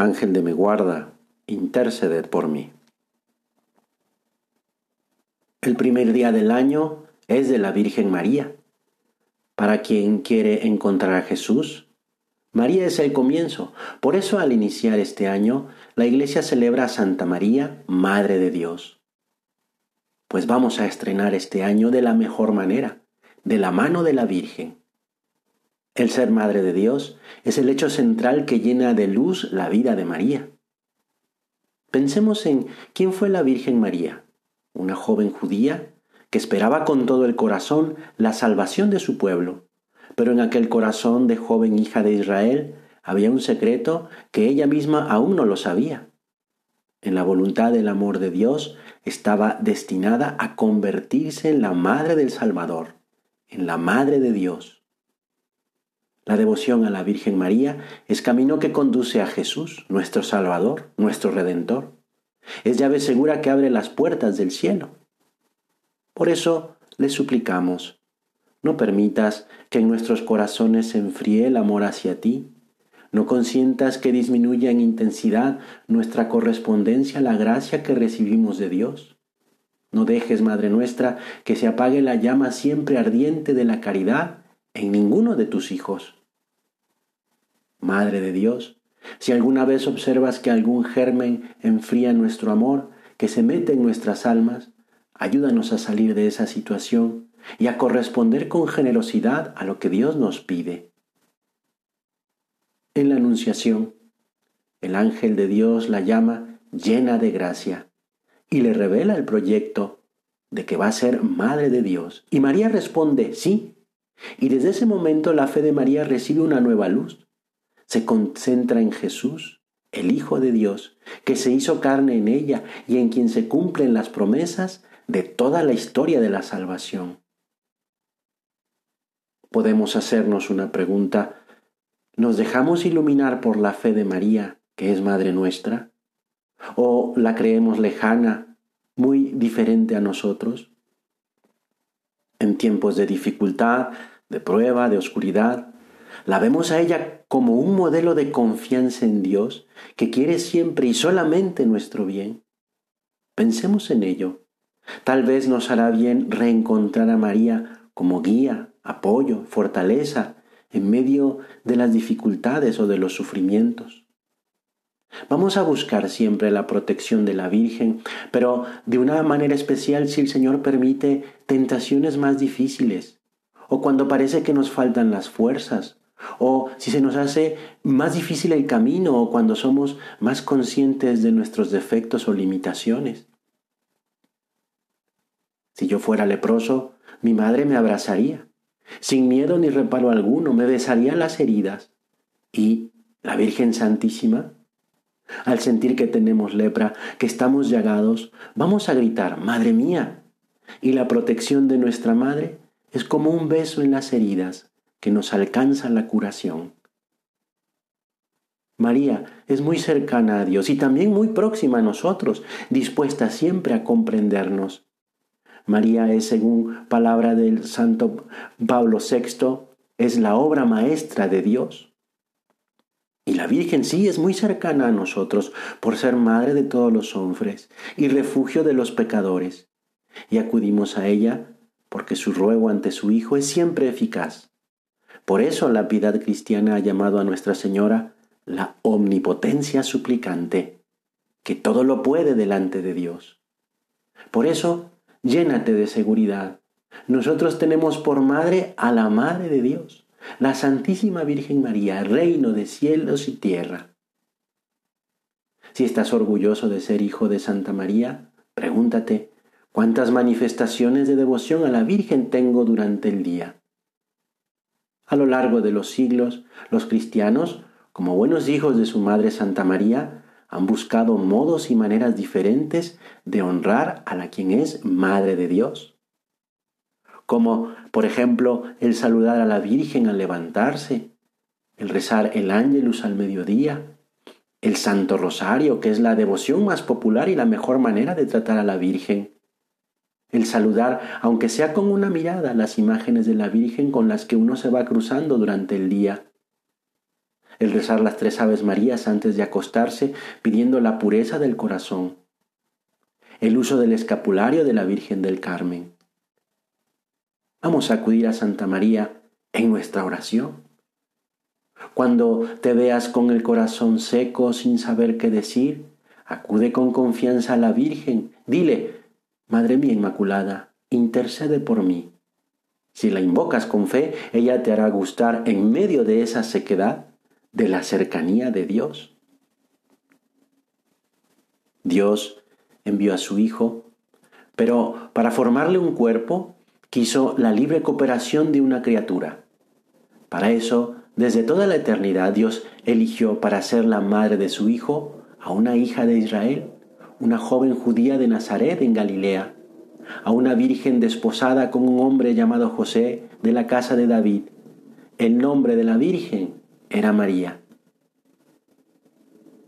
Ángel de mi guarda, interceded por mí. El primer día del año es de la Virgen María. Para quien quiere encontrar a Jesús, María es el comienzo. Por eso al iniciar este año, la Iglesia celebra a Santa María, Madre de Dios. Pues vamos a estrenar este año de la mejor manera, de la mano de la Virgen. El ser Madre de Dios es el hecho central que llena de luz la vida de María. Pensemos en quién fue la Virgen María, una joven judía que esperaba con todo el corazón la salvación de su pueblo, pero en aquel corazón de joven hija de Israel había un secreto que ella misma aún no lo sabía. En la voluntad del amor de Dios estaba destinada a convertirse en la madre del Salvador, en la madre de Dios. La devoción a la Virgen María es camino que conduce a Jesús, nuestro Salvador, nuestro Redentor. Es llave segura que abre las puertas del cielo. Por eso le suplicamos, no permitas que en nuestros corazones se enfríe el amor hacia ti. No consientas que disminuya en intensidad nuestra correspondencia a la gracia que recibimos de Dios. No dejes, Madre nuestra, que se apague la llama siempre ardiente de la caridad en ninguno de tus hijos. Madre de Dios, si alguna vez observas que algún germen enfría nuestro amor, que se mete en nuestras almas, ayúdanos a salir de esa situación y a corresponder con generosidad a lo que Dios nos pide. En la Anunciación, el ángel de Dios la llama llena de gracia y le revela el proyecto de que va a ser madre de Dios. Y María responde, sí. Y desde ese momento la fe de María recibe una nueva luz se concentra en Jesús, el Hijo de Dios, que se hizo carne en ella y en quien se cumplen las promesas de toda la historia de la salvación. Podemos hacernos una pregunta. ¿Nos dejamos iluminar por la fe de María, que es Madre nuestra? ¿O la creemos lejana, muy diferente a nosotros? En tiempos de dificultad, de prueba, de oscuridad, la vemos a ella como un modelo de confianza en Dios que quiere siempre y solamente nuestro bien. Pensemos en ello. Tal vez nos hará bien reencontrar a María como guía, apoyo, fortaleza en medio de las dificultades o de los sufrimientos. Vamos a buscar siempre la protección de la Virgen, pero de una manera especial si el Señor permite tentaciones más difíciles, o cuando parece que nos faltan las fuerzas, o si se nos hace más difícil el camino o cuando somos más conscientes de nuestros defectos o limitaciones. Si yo fuera leproso, mi madre me abrazaría, sin miedo ni reparo alguno, me besaría las heridas. Y la Virgen Santísima, al sentir que tenemos lepra, que estamos llagados, vamos a gritar, Madre mía. Y la protección de nuestra Madre es como un beso en las heridas que nos alcanza la curación. María es muy cercana a Dios y también muy próxima a nosotros, dispuesta siempre a comprendernos. María es, según palabra del santo Pablo VI, es la obra maestra de Dios. Y la Virgen sí es muy cercana a nosotros por ser madre de todos los hombres y refugio de los pecadores. Y acudimos a ella porque su ruego ante su Hijo es siempre eficaz. Por eso la piedad cristiana ha llamado a Nuestra Señora la omnipotencia suplicante, que todo lo puede delante de Dios. Por eso, llénate de seguridad. Nosotros tenemos por madre a la Madre de Dios, la Santísima Virgen María, reino de cielos y tierra. Si estás orgulloso de ser hijo de Santa María, pregúntate, ¿cuántas manifestaciones de devoción a la Virgen tengo durante el día? A lo largo de los siglos, los cristianos, como buenos hijos de su Madre Santa María, han buscado modos y maneras diferentes de honrar a la quien es Madre de Dios. Como, por ejemplo, el saludar a la Virgen al levantarse, el rezar el ángelus al mediodía, el Santo Rosario, que es la devoción más popular y la mejor manera de tratar a la Virgen, el saludar, aunque sea con una mirada, las imágenes de la Virgen con las que uno se va cruzando durante el día, el rezar las tres Aves Marías antes de acostarse pidiendo la pureza del corazón, el uso del escapulario de la Virgen del Carmen. Vamos a acudir a Santa María en nuestra oración. Cuando te veas con el corazón seco sin saber qué decir, acude con confianza a la Virgen. Dile, Madre mía Inmaculada, intercede por mí. Si la invocas con fe, ella te hará gustar en medio de esa sequedad de la cercanía de Dios. Dios envió a su Hijo, pero para formarle un cuerpo quiso la libre cooperación de una criatura. Para eso, desde toda la eternidad, Dios eligió para ser la madre de su Hijo a una hija de Israel, una joven judía de Nazaret en Galilea, a una virgen desposada con un hombre llamado José de la casa de David. El nombre de la virgen era María.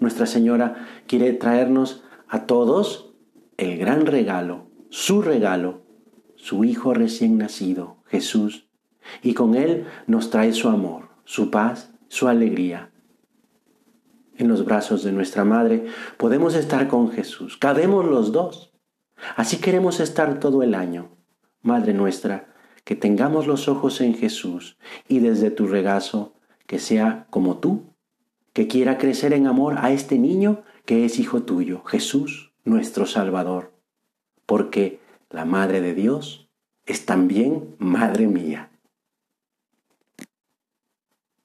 Nuestra Señora quiere traernos a todos el gran regalo, su regalo, su Hijo recién nacido, Jesús, y con Él nos trae su amor, su paz, su alegría. En los brazos de nuestra Madre podemos estar con Jesús, cabemos los dos. Así queremos estar todo el año. Madre nuestra, que tengamos los ojos en Jesús y desde tu regazo que sea como tú, que quiera crecer en amor a este niño que es hijo tuyo, Jesús, nuestro Salvador, porque la Madre de Dios es también Madre mía.